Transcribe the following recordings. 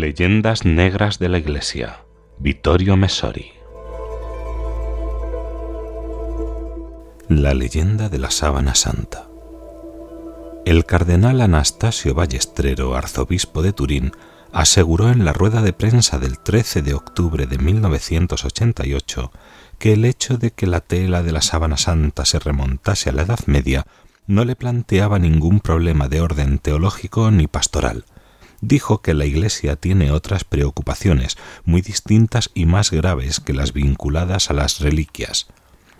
Leyendas Negras de la Iglesia. Vittorio Messori. La leyenda de la sábana santa. El cardenal Anastasio Ballestrero, arzobispo de Turín, aseguró en la rueda de prensa del 13 de octubre de 1988 que el hecho de que la tela de la sábana santa se remontase a la Edad Media no le planteaba ningún problema de orden teológico ni pastoral. Dijo que la Iglesia tiene otras preocupaciones muy distintas y más graves que las vinculadas a las reliquias.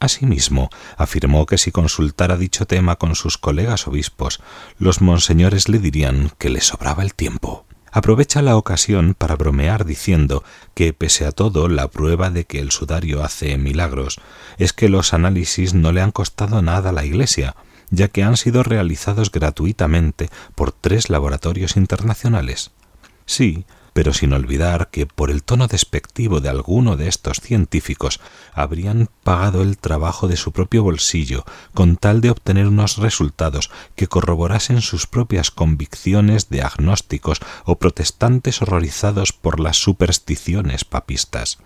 Asimismo, afirmó que si consultara dicho tema con sus colegas obispos, los monseñores le dirían que le sobraba el tiempo aprovecha la ocasión para bromear diciendo que, pese a todo, la prueba de que el sudario hace milagros es que los análisis no le han costado nada a la Iglesia, ya que han sido realizados gratuitamente por tres laboratorios internacionales. Sí, pero sin olvidar que por el tono despectivo de alguno de estos científicos habrían pagado el trabajo de su propio bolsillo con tal de obtener unos resultados que corroborasen sus propias convicciones de agnósticos o protestantes horrorizados por las supersticiones papistas.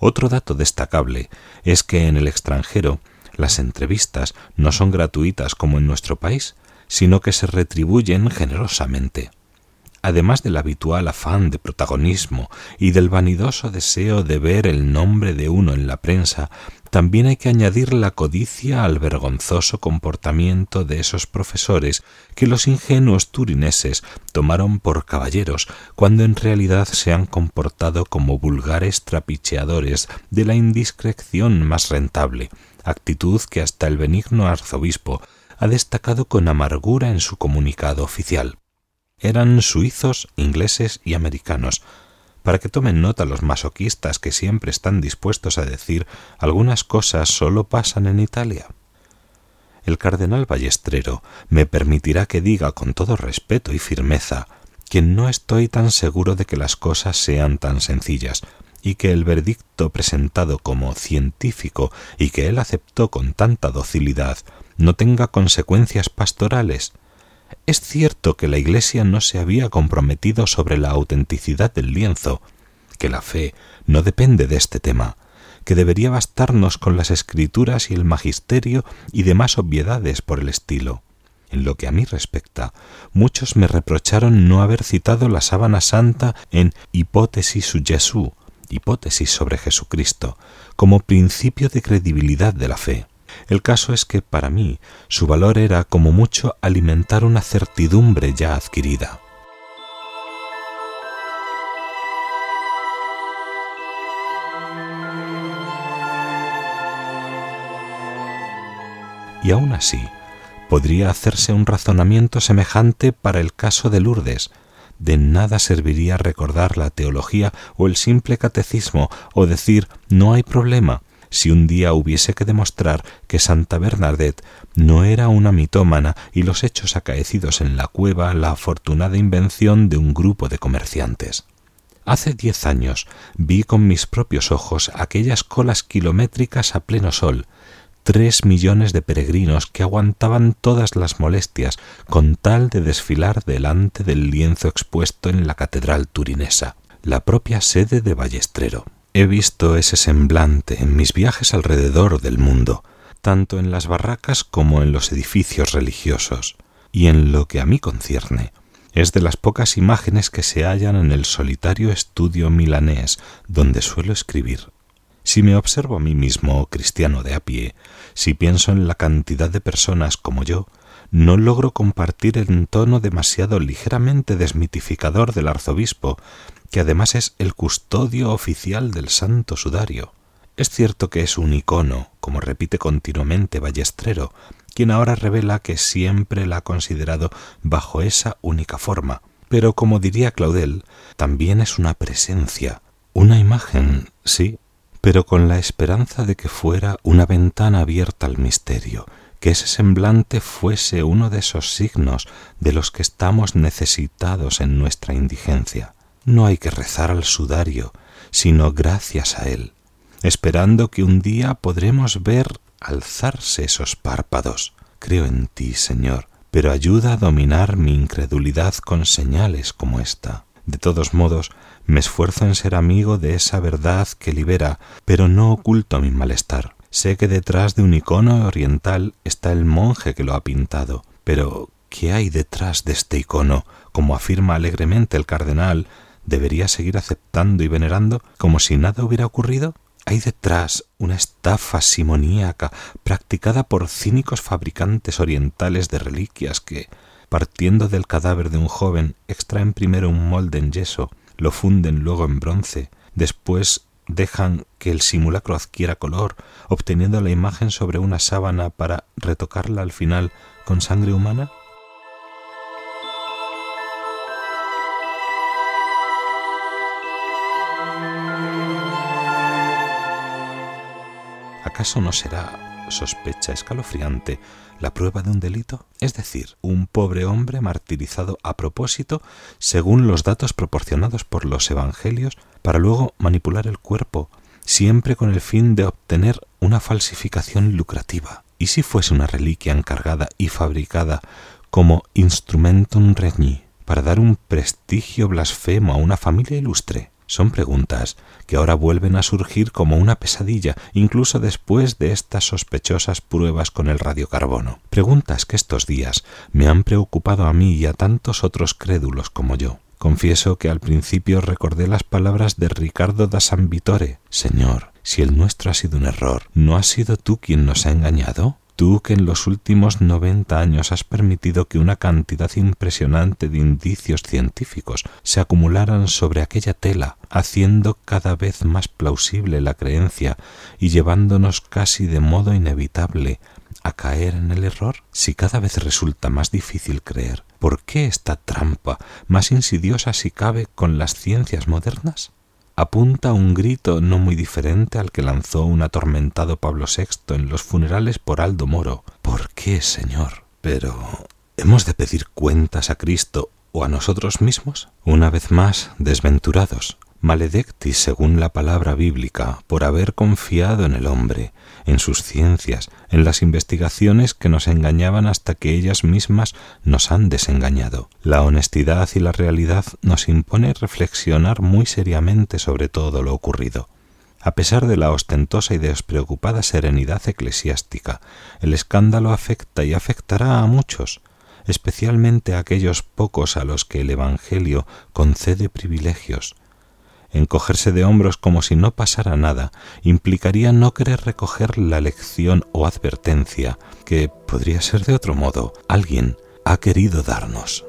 Otro dato destacable es que en el extranjero las entrevistas no son gratuitas como en nuestro país, sino que se retribuyen generosamente. Además del habitual afán de protagonismo y del vanidoso deseo de ver el nombre de uno en la prensa, también hay que añadir la codicia al vergonzoso comportamiento de esos profesores que los ingenuos turineses tomaron por caballeros, cuando en realidad se han comportado como vulgares trapicheadores de la indiscreción más rentable, actitud que hasta el benigno arzobispo ha destacado con amargura en su comunicado oficial eran suizos, ingleses y americanos, para que tomen nota los masoquistas que siempre están dispuestos a decir algunas cosas solo pasan en Italia. El cardenal Ballestrero me permitirá que diga con todo respeto y firmeza que no estoy tan seguro de que las cosas sean tan sencillas, y que el veredicto presentado como científico y que él aceptó con tanta docilidad no tenga consecuencias pastorales, es cierto que la Iglesia no se había comprometido sobre la autenticidad del lienzo, que la fe no depende de este tema, que debería bastarnos con las escrituras y el magisterio y demás obviedades por el estilo. En lo que a mí respecta, muchos me reprocharon no haber citado la sábana santa en Hipótesis su Jesús, hipótesis sobre Jesucristo, como principio de credibilidad de la fe. El caso es que para mí su valor era como mucho alimentar una certidumbre ya adquirida. Y aún así, podría hacerse un razonamiento semejante para el caso de Lourdes. De nada serviría recordar la teología o el simple catecismo o decir no hay problema, si un día hubiese que demostrar que Santa Bernadette no era una mitómana y los hechos acaecidos en la cueva la afortunada invención de un grupo de comerciantes. Hace diez años vi con mis propios ojos aquellas colas kilométricas a pleno sol, tres millones de peregrinos que aguantaban todas las molestias con tal de desfilar delante del lienzo expuesto en la catedral turinesa, la propia sede de Ballestrero. He visto ese semblante en mis viajes alrededor del mundo, tanto en las barracas como en los edificios religiosos, y en lo que a mí concierne, es de las pocas imágenes que se hallan en el solitario estudio milanés donde suelo escribir. Si me observo a mí mismo, cristiano de a pie, si pienso en la cantidad de personas como yo, no logro compartir el tono demasiado ligeramente desmitificador del arzobispo que además es el custodio oficial del santo sudario. Es cierto que es un icono, como repite continuamente Ballestrero, quien ahora revela que siempre la ha considerado bajo esa única forma, pero como diría Claudel, también es una presencia, una imagen, sí, pero con la esperanza de que fuera una ventana abierta al misterio, que ese semblante fuese uno de esos signos de los que estamos necesitados en nuestra indigencia. No hay que rezar al sudario, sino gracias a él, esperando que un día podremos ver alzarse esos párpados. Creo en ti, Señor, pero ayuda a dominar mi incredulidad con señales como esta. De todos modos, me esfuerzo en ser amigo de esa verdad que libera, pero no oculto mi malestar. Sé que detrás de un icono oriental está el monje que lo ha pintado, pero ¿qué hay detrás de este icono? Como afirma alegremente el cardenal, ¿debería seguir aceptando y venerando como si nada hubiera ocurrido? Hay detrás una estafa simoníaca practicada por cínicos fabricantes orientales de reliquias que, partiendo del cadáver de un joven, extraen primero un molde en yeso, lo funden luego en bronce, después dejan que el simulacro adquiera color, obteniendo la imagen sobre una sábana para retocarla al final con sangre humana? ¿Acaso no será sospecha escalofriante la prueba de un delito? Es decir, un pobre hombre martirizado a propósito según los datos proporcionados por los evangelios para luego manipular el cuerpo, siempre con el fin de obtener una falsificación lucrativa. ¿Y si fuese una reliquia encargada y fabricada como instrumentum regni para dar un prestigio blasfemo a una familia ilustre? Son preguntas que ahora vuelven a surgir como una pesadilla, incluso después de estas sospechosas pruebas con el radiocarbono. Preguntas que estos días me han preocupado a mí y a tantos otros crédulos como yo. Confieso que al principio recordé las palabras de Ricardo da San Vittore. Señor, si el nuestro ha sido un error, ¿no has sido tú quien nos ha engañado? Tú que en los últimos noventa años has permitido que una cantidad impresionante de indicios científicos se acumularan sobre aquella tela, haciendo cada vez más plausible la creencia y llevándonos casi de modo inevitable a caer en el error? Si cada vez resulta más difícil creer, ¿por qué esta trampa, más insidiosa si cabe con las ciencias modernas? Apunta un grito no muy diferente al que lanzó un atormentado Pablo VI en los funerales por Aldo Moro. ¿Por qué, Señor? Pero ¿hemos de pedir cuentas a Cristo o a nosotros mismos? Una vez más, desventurados, maledectis según la palabra bíblica por haber confiado en el hombre, en sus ciencias, en las investigaciones que nos engañaban hasta que ellas mismas nos han desengañado. La honestidad y la realidad nos impone reflexionar muy seriamente sobre todo lo ocurrido. A pesar de la ostentosa y despreocupada serenidad eclesiástica, el escándalo afecta y afectará a muchos, especialmente a aquellos pocos a los que el Evangelio concede privilegios, encogerse de hombros como si no pasara nada implicaría no querer recoger la lección o advertencia que, podría ser de otro modo, alguien ha querido darnos.